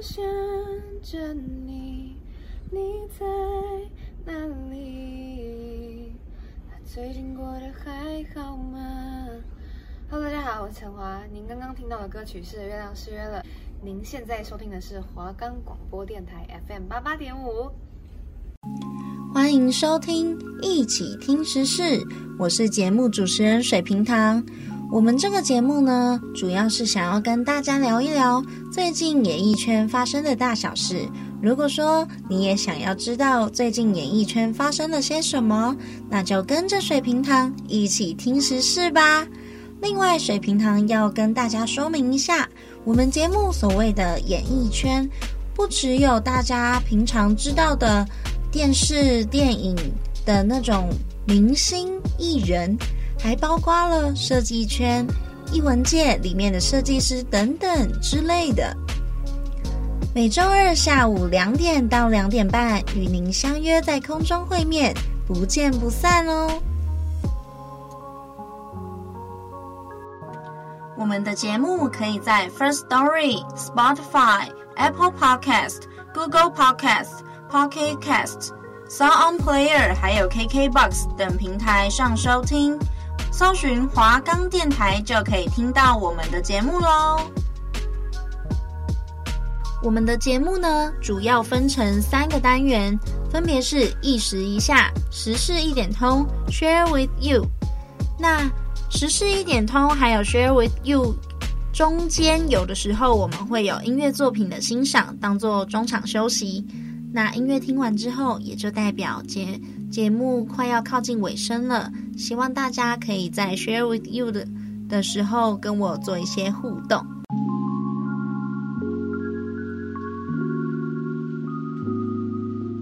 想着你，你在哪里？最近过得还好吗？Hello，大家好，我是陈华。您刚刚听到的歌曲是《月亮失约了》。您现在收听的是华冈广播电台 FM 八八点五。欢迎收听一起听时事，我是节目主持人水瓶糖。我们这个节目呢，主要是想要跟大家聊一聊最近演艺圈发生的大小事。如果说你也想要知道最近演艺圈发生了些什么，那就跟着水瓶糖一起听时事吧。另外，水瓶糖要跟大家说明一下，我们节目所谓的演艺圈，不只有大家平常知道的。电视、电影的那种明星艺人，还包括了设计圈、艺文界里面的设计师等等之类的。每周二下午两点到两点半，与您相约在空中会面，不见不散哦。我们的节目可以在 First Story、Spotify、Apple Podcast、Google Podcast。Pocket Cast、Sound On Player 还有 KKBox 等平台上收听，搜寻华冈电台就可以听到我们的节目喽。我们的节目呢，主要分成三个单元，分别是一时一下、时事一点通、Share with You。那时事一点通还有 Share with You 中间，有的时候我们会有音乐作品的欣赏，当做中场休息。那音乐听完之后，也就代表节节目快要靠近尾声了。希望大家可以在 share with you 的的时候跟我做一些互动。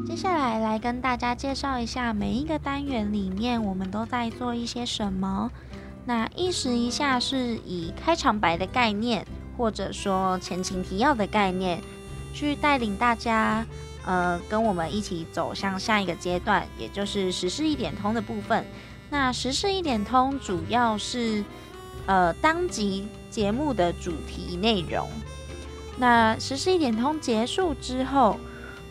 接下来来跟大家介绍一下每一个单元里面我们都在做一些什么。那意识一下是以开场白的概念，或者说前情提要的概念，去带领大家。呃，跟我们一起走向下一个阶段，也就是时事一点通的部分。那时事一点通主要是呃当集节目的主题内容。那时事一点通结束之后，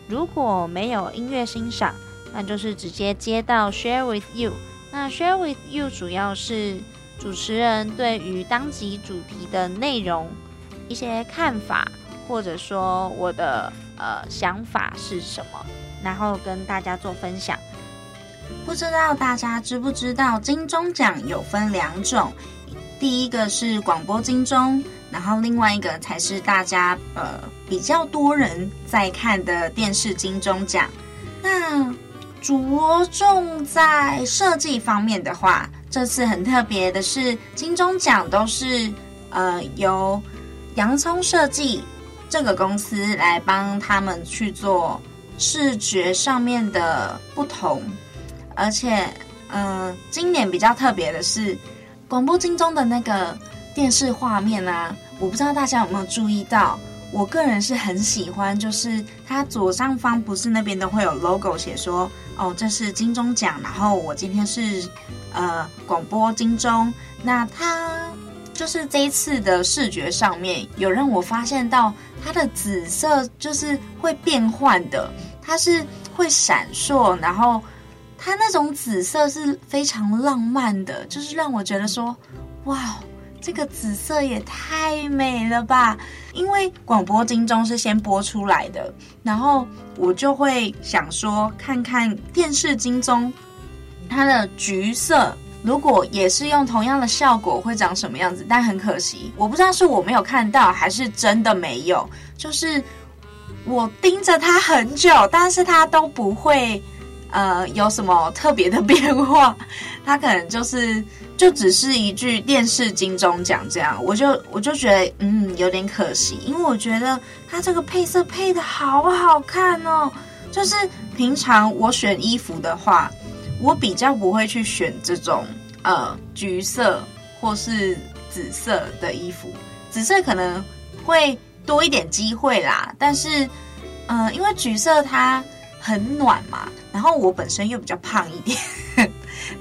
如果没有音乐欣赏，那就是直接接到 Share with You。那 Share with You 主要是主持人对于当集主题的内容一些看法，或者说我的。呃，想法是什么？然后跟大家做分享。不知道大家知不知道，金钟奖有分两种，第一个是广播金钟，然后另外一个才是大家呃比较多人在看的电视金钟奖。那着重在设计方面的话，这次很特别的是，金钟奖都是呃由洋葱设计。这个公司来帮他们去做视觉上面的不同，而且，嗯、今年比较特别的是广播金钟的那个电视画面啊，我不知道大家有没有注意到，我个人是很喜欢，就是它左上方不是那边都会有 logo 写说，哦，这是金钟奖，然后我今天是呃广播金钟，那它。就是这一次的视觉上面，有让我发现到它的紫色就是会变换的，它是会闪烁，然后它那种紫色是非常浪漫的，就是让我觉得说，哇，这个紫色也太美了吧！因为广播金钟是先播出来的，然后我就会想说，看看电视金钟它的橘色。如果也是用同样的效果，会长什么样子？但很可惜，我不知道是我没有看到，还是真的没有。就是我盯着它很久，但是它都不会呃有什么特别的变化。它可能就是就只是一句电视金钟奖这样，我就我就觉得嗯有点可惜，因为我觉得它这个配色配的好好看哦。就是平常我选衣服的话。我比较不会去选这种呃橘色或是紫色的衣服，紫色可能会多一点机会啦。但是，呃，因为橘色它很暖嘛，然后我本身又比较胖一点，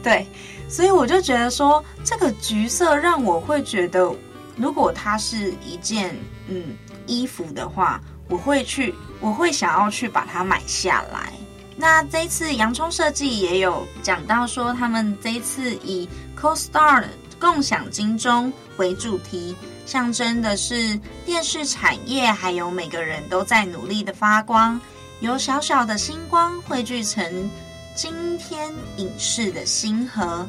对，所以我就觉得说这个橘色让我会觉得，如果它是一件嗯衣服的话，我会去，我会想要去把它买下来。那这一次洋葱设计也有讲到说，他们这一次以 Co-Star 共享金钟为主题，象征的是电视产业还有每个人都在努力的发光，由小小的星光汇聚成今天影视的星河。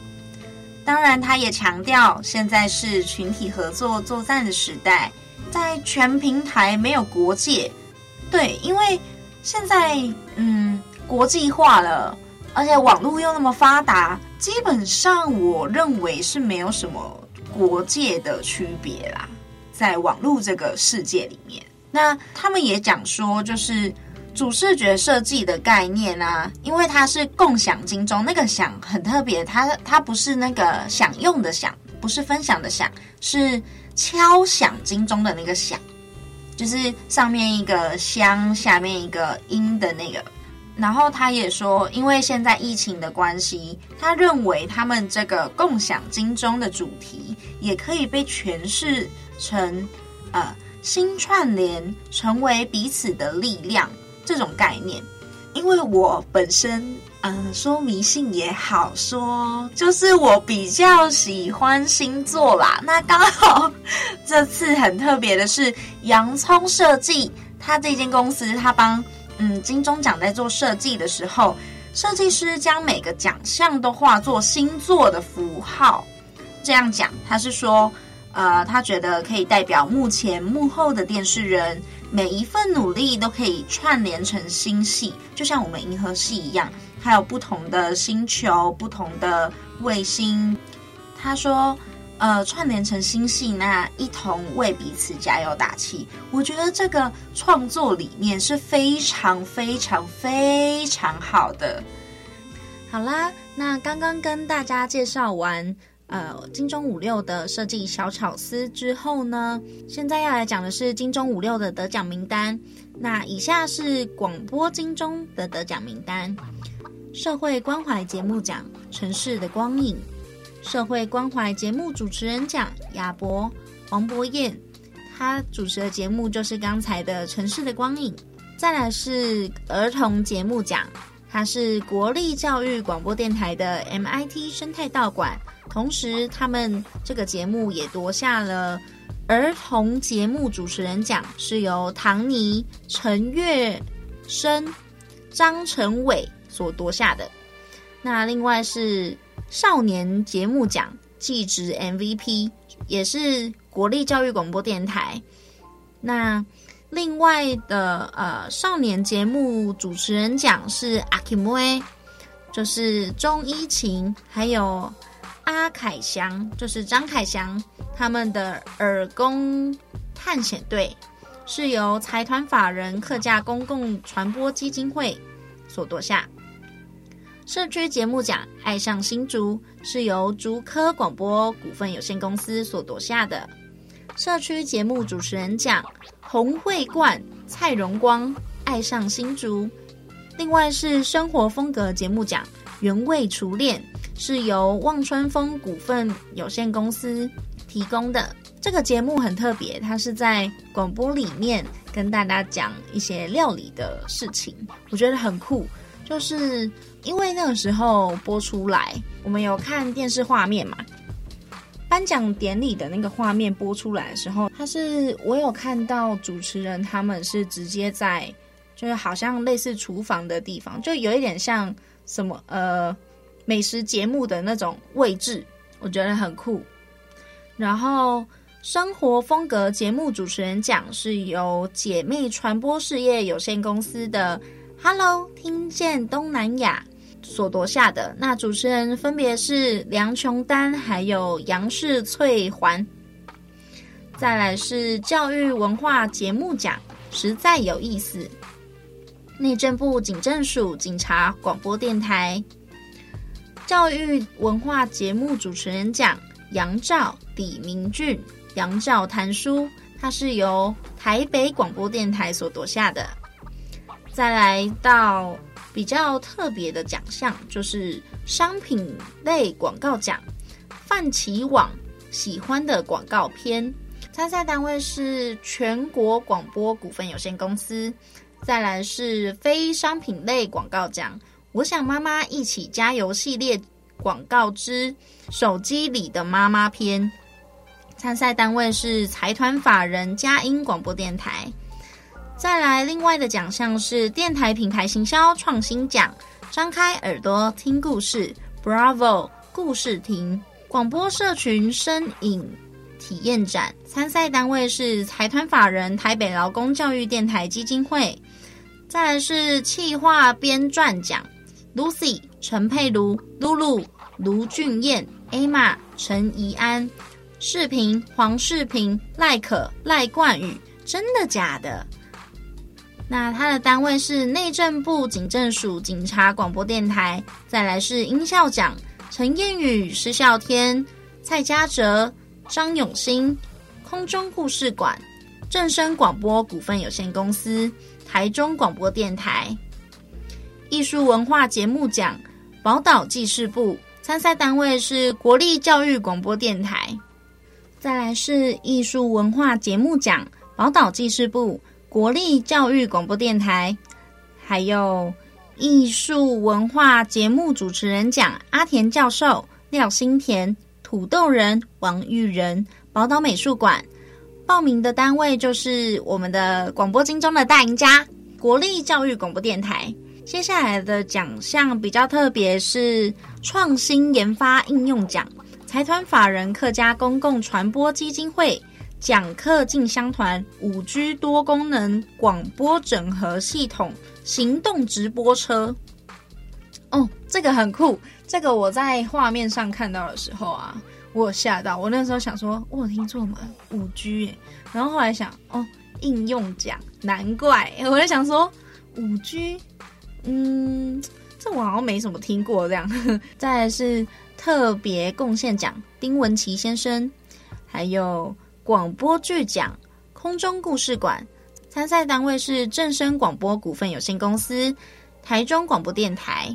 当然，他也强调，现在是群体合作作战的时代，在全平台没有国界。对，因为现在嗯国际化了，而且网络又那么发达，基本上我认为是没有什么国界的区别啦。在网络这个世界里面，那他们也讲说，就是。主视觉设计的概念啊，因为它是共享金钟，那个享很特别，它它不是那个享用的享，不是分享的享，是敲响金钟的那个响，就是上面一个香，下面一个音的那个。然后他也说，因为现在疫情的关系，他认为他们这个共享金钟的主题也可以被诠释成呃新串联，成为彼此的力量。这种概念，因为我本身，嗯、呃，说迷信也好，说就是我比较喜欢星座啦。那刚好这次很特别的是，洋葱设计，他这间公司，他帮嗯金钟奖在做设计的时候，设计师将每个奖项都画作星座的符号。这样讲，他是说，呃，他觉得可以代表幕前幕后的电视人。每一份努力都可以串联成星系，就像我们银河系一样，还有不同的星球、不同的卫星。他说：“呃，串联成星系，那一同为彼此加油打气。”我觉得这个创作理念是非常、非常、非常好的。好啦，那刚刚跟大家介绍完。呃，金钟五六的设计小巧思之后呢，现在要来讲的是金钟五六的得奖名单。那以下是广播金钟的得奖名单：社会关怀节目奖《城市的光影》，社会关怀节目主持人奖亚博黄博彦，他主持的节目就是刚才的《城市的光影》。再来是儿童节目奖，他是国立教育广播电台的 MIT 生态道馆。同时，他们这个节目也夺下了儿童节目主持人奖，是由唐尼、陈月生、张成伟所夺下的。那另外是少年节目奖技职 MVP，也是国立教育广播电台。那另外的呃少年节目主持人奖是阿 Kim 威，就是钟一晴，还有。阿凯翔就是张凯翔，他们的耳功探险队是由财团法人客家公共传播基金会所夺下。社区节目奖《爱上新竹》是由竹科广播股份有限公司所夺下的。社区节目主持人奖洪慧冠、蔡荣光《爱上新竹》，另外是生活风格节目奖《原味厨恋》。是由望春风股份有限公司提供的。这个节目很特别，它是在广播里面跟大家讲一些料理的事情，我觉得很酷。就是因为那个时候播出来，我们有看电视画面嘛，颁奖典礼的那个画面播出来的时候，他是我有看到主持人他们是直接在，就是好像类似厨房的地方，就有一点像什么呃。美食节目的那种位置，我觉得很酷。然后，生活风格节目主持人奖是由姐妹传播事业有限公司的 “Hello 听见东南亚”所夺下的。那主持人分别是梁琼丹还有杨世翠环。再来是教育文化节目奖，实在有意思。内政部警政署警察广播电台。教育文化节目主持人奖杨照、李明俊、杨照谈书，它是由台北广播电台所夺下的。再来到比较特别的奖项，就是商品类广告奖，泛奇网喜欢的广告片，参赛单位是全国广播股份有限公司。再来是非商品类广告奖，我想妈妈一起加油系列广告之手机里的妈妈篇。参赛单位是财团法人佳音广播电台。再来，另外的奖项是电台品牌行销创新奖，张开耳朵听故事，Bravo 故事亭广播社群声影体验展。参赛单位是财团法人台北劳工教育电台基金会。再来是企划编撰奖，Lucy 陈佩茹、露露卢俊彦、Emma 陈怡安，视频黄世平、赖可赖冠宇，真的假的？那他的单位是内政部警政署警察广播电台。再来是音效奖，陈燕宇、施孝天、蔡嘉哲、张永新，空中故事馆，正声广播股份有限公司。台中广播电台艺术文化节目奖，宝岛记事部参赛单位是国立教育广播电台。再来是艺术文化节目奖，宝岛记事部国立教育广播电台。还有艺术文化节目主持人奖，阿田教授、廖新田、土豆人、王玉仁，宝岛美术馆。报名的单位就是我们的广播金钟的大赢家——国立教育广播电台。接下来的奖项比较特别，是创新研发应用奖，财团法人客家公共传播基金会讲课进香团五 G 多功能广播整合系统行动直播车。哦，这个很酷，这个我在画面上看到的时候啊。我有吓到，我那时候想说，我有听错吗？五 G，然后后来想，哦，应用奖，难怪，我在想说，五 G，嗯，这我好像没什么听过这样。再来是特别贡献奖，丁文琪先生，还有广播剧奖，空中故事馆，参赛单位是正声广播股份有限公司，台中广播电台。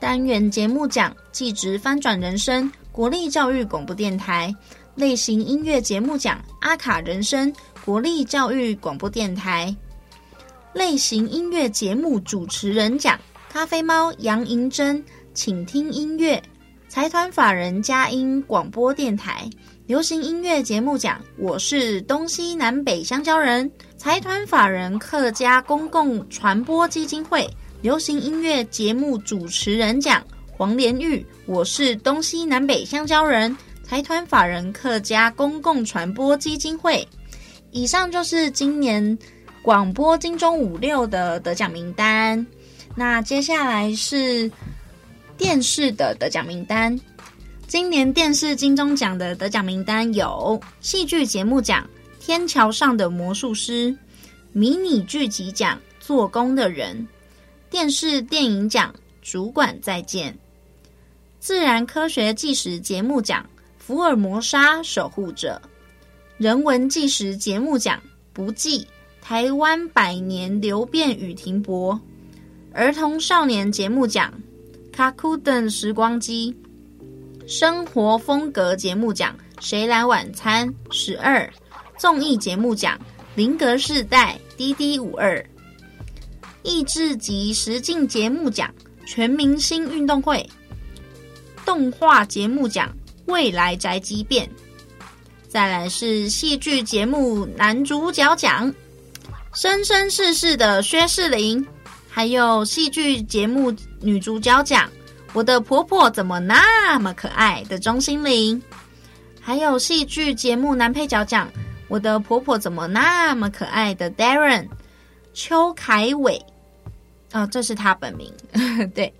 单元节目奖，技职翻转人生。国立教育广播电台类型音乐节目奖，阿卡人生；国立教育广播电台类型音乐节目主持人奖，咖啡猫杨银珍，请听音乐；财团法人佳音广播电台流行音乐节目奖，我是东西南北香蕉人；财团法人客家公共传播基金会流行音乐节目主持人奖。黄连玉，我是东西南北香蕉人，财团法人客家公共传播基金会。以上就是今年广播金钟五六的得奖名单。那接下来是电视的得奖名单。今年电视金钟奖的得奖名单有：戏剧节目奖《天桥上的魔术师》，迷你剧集奖《做工的人》，电视电影奖《主管再见》。自然科学纪实节目奖《福尔摩沙守护者》，人文纪实节目奖《不计台湾百年流变与停泊》，儿童少年节目奖《卡库登时光机》，生活风格节目奖《谁来晚餐》十二，综艺节目奖《林格世代》滴滴五二，益智及实境节目奖《全明星运动会》。动画节目奖《未来宅急便》，再来是戏剧节目男主角奖《生生世世的薛仕凌》，还有戏剧节目女主角奖《我的婆婆怎么那么可爱》的钟心凌，还有戏剧节目男配角奖《我的婆婆怎么那么可爱》的 Darren 邱凯伟，哦，这是他本名，对。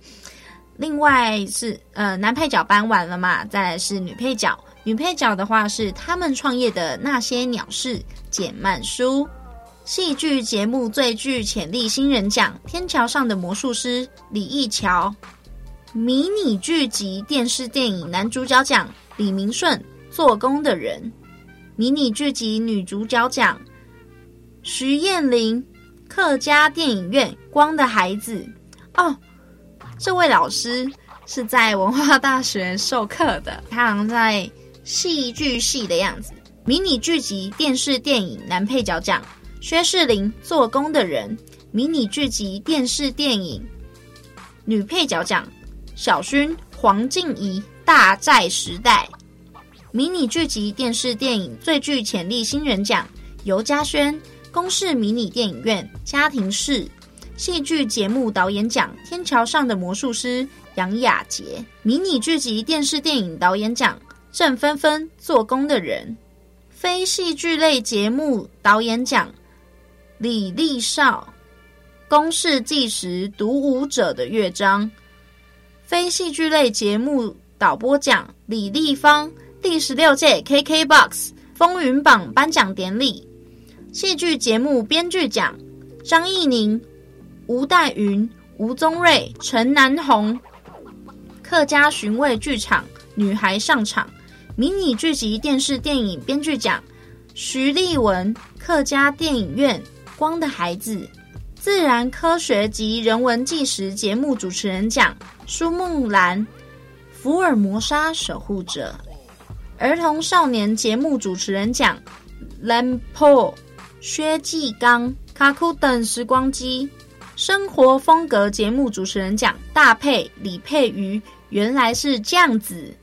另外是呃男配角颁完了嘛，再来是女配角，女配角的话是他们创业的那些鸟事简曼书，戏剧节目最具潜力新人奖，天桥上的魔术师李义桥，迷你剧集电视电影男主角奖李明顺，做工的人，迷你剧集女主角奖徐艳玲，客家电影院光的孩子哦。这位老师是在文化大学授课的，他好像在戏剧系的样子。迷你剧集电视电影男配角奖，薛仕凌做工的人；迷你剧集电视电影女配角奖，小薰黄静怡大寨时代；迷你剧集电视电影最具潜力新人奖，尤嘉轩公视迷你电影院家庭式戏剧节目导演奖，天桥上的魔术师杨雅洁；迷你剧集电视电影导演奖，郑芬芬做工的人。非戏剧类节目导演奖，李立少，公视计时独舞者的乐章。非戏剧类节目导播奖，李立芳，第十六届 KKBOX 风云榜颁奖典礼。戏剧节目编剧奖，张艺宁、吴岱云、吴宗瑞、陈南红。客家寻味剧场，女孩上场。迷你剧集电视电影编剧奖，徐立文；客家电影院《光的孩子》；自然科学及人文纪实节目主持人奖，舒梦兰；福尔摩沙守护者；儿童少年节目主持人奖，Lampo；薛继刚；卡库等时光机；生活风格节目主持人奖，大佩李佩瑜。原来是这样子。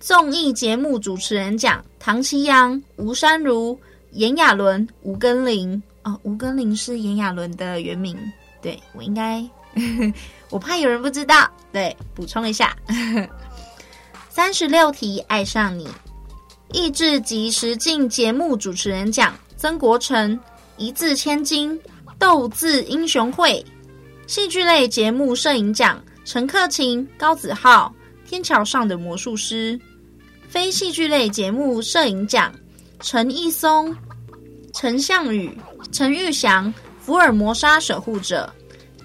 综艺节目主持人奖：唐綺阳、吴珊如、炎亚纶、吴根玲。哦，吴根玲是炎亚纶的原名。对，我应该，我怕有人不知道。对，补充一下。三十六题爱上你，益智及实境节目主持人奖：曾国城、一字千金、斗字英雄会。戏剧类节目摄影奖：陈克勤、高子浩，《天桥上的魔术师》。非戏剧类节目摄影奖：陈义松、陈向宇、陈玉祥，《福尔摩沙守护者》；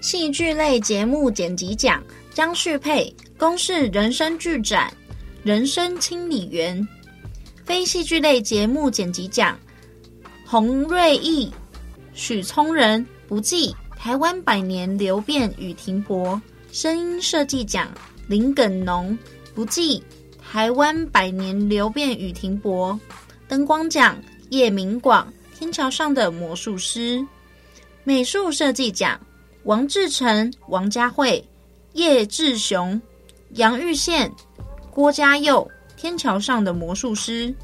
戏剧类节目剪辑奖：张旭佩，《公视人生剧展》《人生清理员》；非戏剧类节目剪辑奖：洪瑞义、许聪仁，《不记台湾百年流变与停泊》；声音设计奖：林耿农，《不记》。台湾百年流变与停泊，灯光奖叶明广，天桥上的魔术师，美术设计奖王志成、王佳慧、叶志雄、杨玉宪、郭嘉佑，天桥上的魔术师，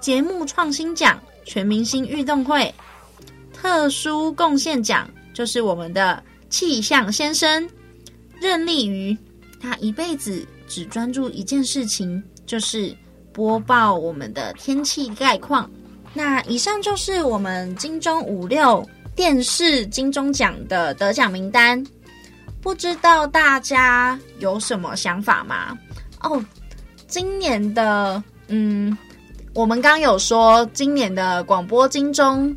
节目创新奖全明星运动会，特殊贡献奖就是我们的气象先生任立瑜，他一辈子。只专注一件事情，就是播报我们的天气概况。那以上就是我们金钟五六电视金钟奖的得奖名单。不知道大家有什么想法吗？哦，今年的，嗯，我们刚有说，今年的广播金钟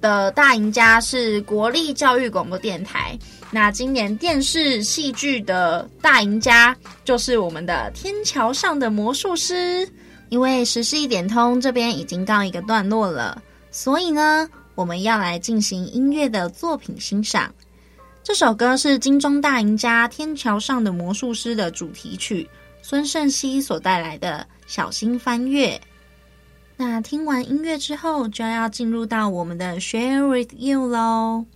的大赢家是国立教育广播电台。那今年电视戏剧的大赢家就是我们的《天桥上的魔术师》，因为时事一点通这边已经告一个段落了，所以呢，我们要来进行音乐的作品欣赏。这首歌是金钟大赢家《天桥上的魔术师》的主题曲，孙盛熙所带来的《小心翻阅》。那听完音乐之后，就要进入到我们的 Share with You 喽。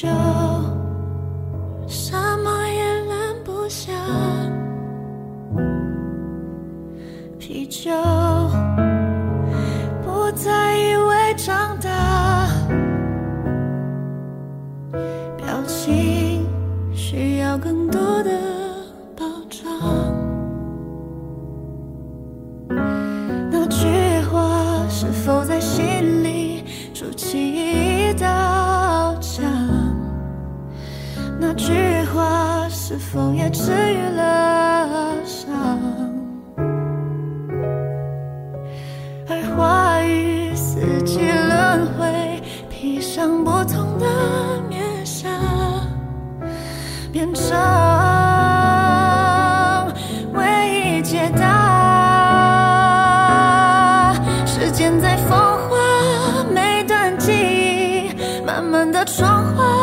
上不在风化每段记忆慢慢的融化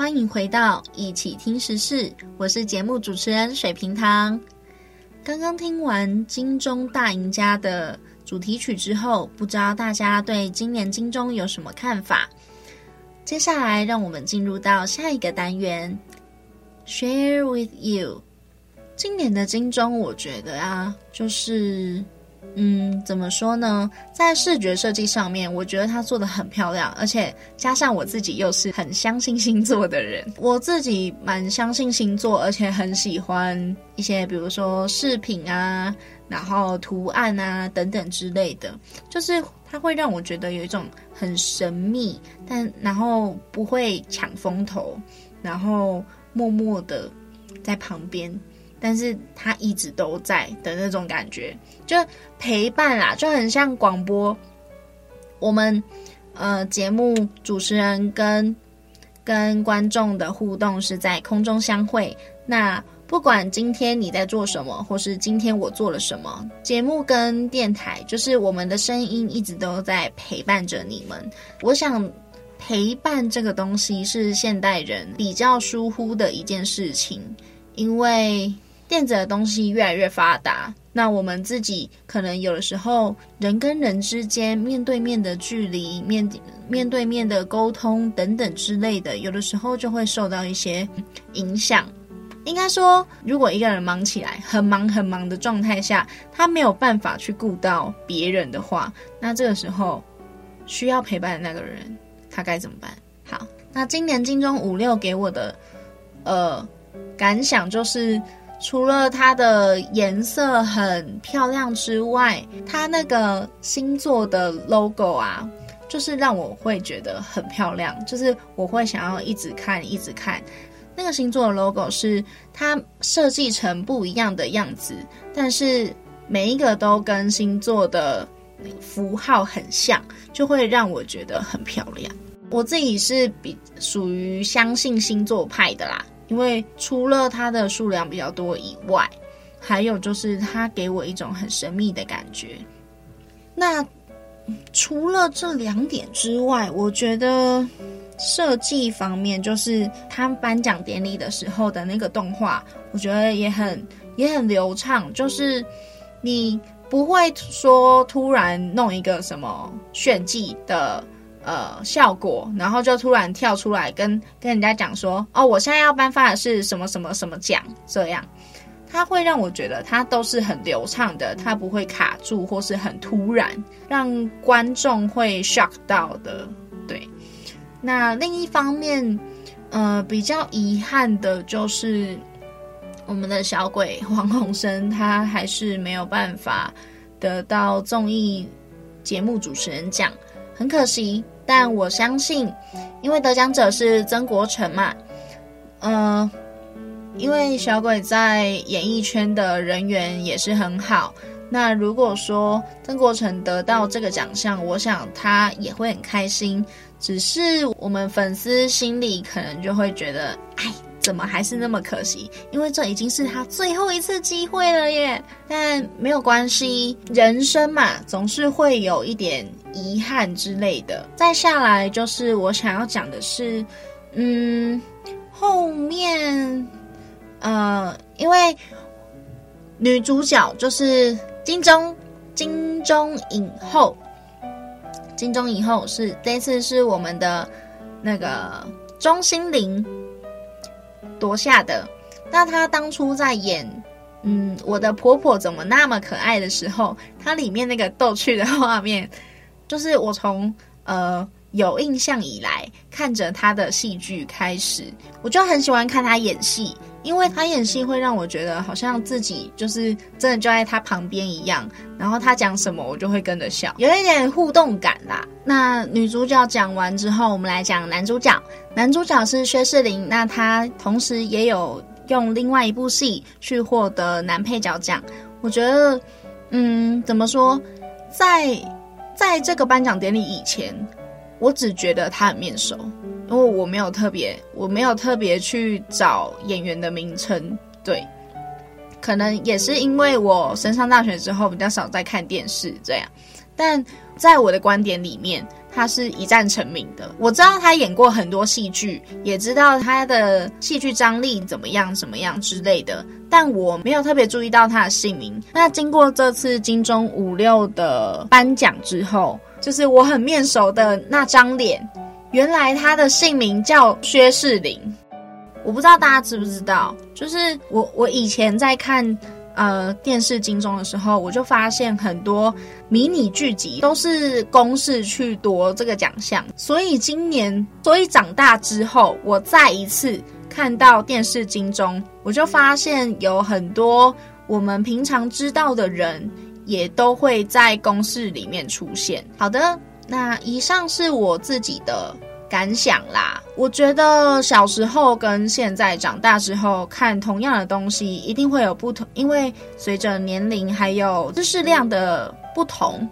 欢迎回到一起听时事，我是节目主持人水瓶糖。刚刚听完金钟大赢家的主题曲之后，不知道大家对今年金钟有什么看法？接下来让我们进入到下一个单元，Share with you。今年的金钟，我觉得啊，就是。嗯，怎么说呢？在视觉设计上面，我觉得它做的很漂亮，而且加上我自己又是很相信星座的人，我自己蛮相信星座，而且很喜欢一些，比如说饰品啊，然后图案啊等等之类的，就是它会让我觉得有一种很神秘，但然后不会抢风头，然后默默的在旁边。但是他一直都在的那种感觉，就陪伴啦，就很像广播。我们呃节目主持人跟跟观众的互动是在空中相会。那不管今天你在做什么，或是今天我做了什么，节目跟电台就是我们的声音一直都在陪伴着你们。我想陪伴这个东西是现代人比较疏忽的一件事情，因为。电子的东西越来越发达，那我们自己可能有的时候人跟人之间面对面的距离、面面对面的沟通等等之类的，有的时候就会受到一些影响。应该说，如果一个人忙起来，很忙很忙的状态下，他没有办法去顾到别人的话，那这个时候需要陪伴的那个人，他该怎么办？好，那今年金钟五六给我的呃感想就是。除了它的颜色很漂亮之外，它那个星座的 logo 啊，就是让我会觉得很漂亮，就是我会想要一直看，一直看。那个星座的 logo 是它设计成不一样的样子，但是每一个都跟星座的符号很像，就会让我觉得很漂亮。我自己是比属于相信星座派的啦。因为除了它的数量比较多以外，还有就是它给我一种很神秘的感觉。那除了这两点之外，我觉得设计方面，就是他颁奖典礼的时候的那个动画，我觉得也很也很流畅。就是你不会说突然弄一个什么炫技的呃效果，然后就突然跳出来跟跟人家讲说，哦，我现在要颁发的是什么什么什么奖，这样，他会让我觉得他都是很流畅的，他不会卡住或是很突然，让观众会 shock 到的。对，那另一方面，呃，比较遗憾的就是。我们的小鬼黄鸿升，他还是没有办法得到综艺节目主持人奖，很可惜。但我相信，因为得奖者是曾国城嘛，嗯、呃，因为小鬼在演艺圈的人缘也是很好。那如果说曾国城得到这个奖项，我想他也会很开心。只是我们粉丝心里可能就会觉得，哎。怎么还是那么可惜？因为这已经是他最后一次机会了耶！但没有关系，人生嘛，总是会有一点遗憾之类的。再下来就是我想要讲的是，嗯，后面，呃，因为女主角就是金钟金钟影后，金钟影后是这次是我们的那个钟欣凌。夺下的。那她当初在演，嗯，我的婆婆怎么那么可爱的时候，她里面那个逗趣的画面，就是我从呃有印象以来看着他的戏剧开始，我就很喜欢看他演戏。因为他演戏会让我觉得好像自己就是真的就在他旁边一样，然后他讲什么我就会跟着笑，有一点互动感啦。那女主角讲完之后，我们来讲男主角。男主角是薛仕凌，那他同时也有用另外一部戏去获得男配角奖。我觉得，嗯，怎么说，在在这个颁奖典礼以前，我只觉得他很面熟。因为我没有特别，我没有特别去找演员的名称，对，可能也是因为我升上大学之后比较少在看电视这样，但在我的观点里面，他是一战成名的。我知道他演过很多戏剧，也知道他的戏剧张力怎么样、怎么样之类的，但我没有特别注意到他的姓名。那经过这次金钟五六的颁奖之后，就是我很面熟的那张脸。原来他的姓名叫薛仕凌，我不知道大家知不知道。就是我我以前在看呃电视金钟的时候，我就发现很多迷你剧集都是公视去夺这个奖项。所以今年，所以长大之后，我再一次看到电视金钟，我就发现有很多我们平常知道的人，也都会在公视里面出现。好的。那以上是我自己的感想啦。我觉得小时候跟现在长大之后看同样的东西，一定会有不同，因为随着年龄还有知识量的不同，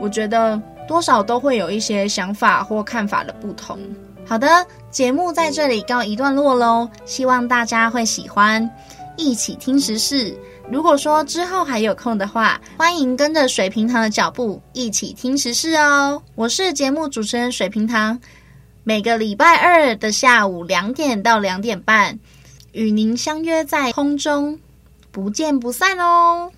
我觉得多少都会有一些想法或看法的不同。好的，节目在这里告一段落喽，希望大家会喜欢，一起听时事。如果说之后还有空的话，欢迎跟着水瓶堂的脚步一起听时事哦。我是节目主持人水瓶堂，每个礼拜二的下午两点到两点半，与您相约在空中，不见不散哦。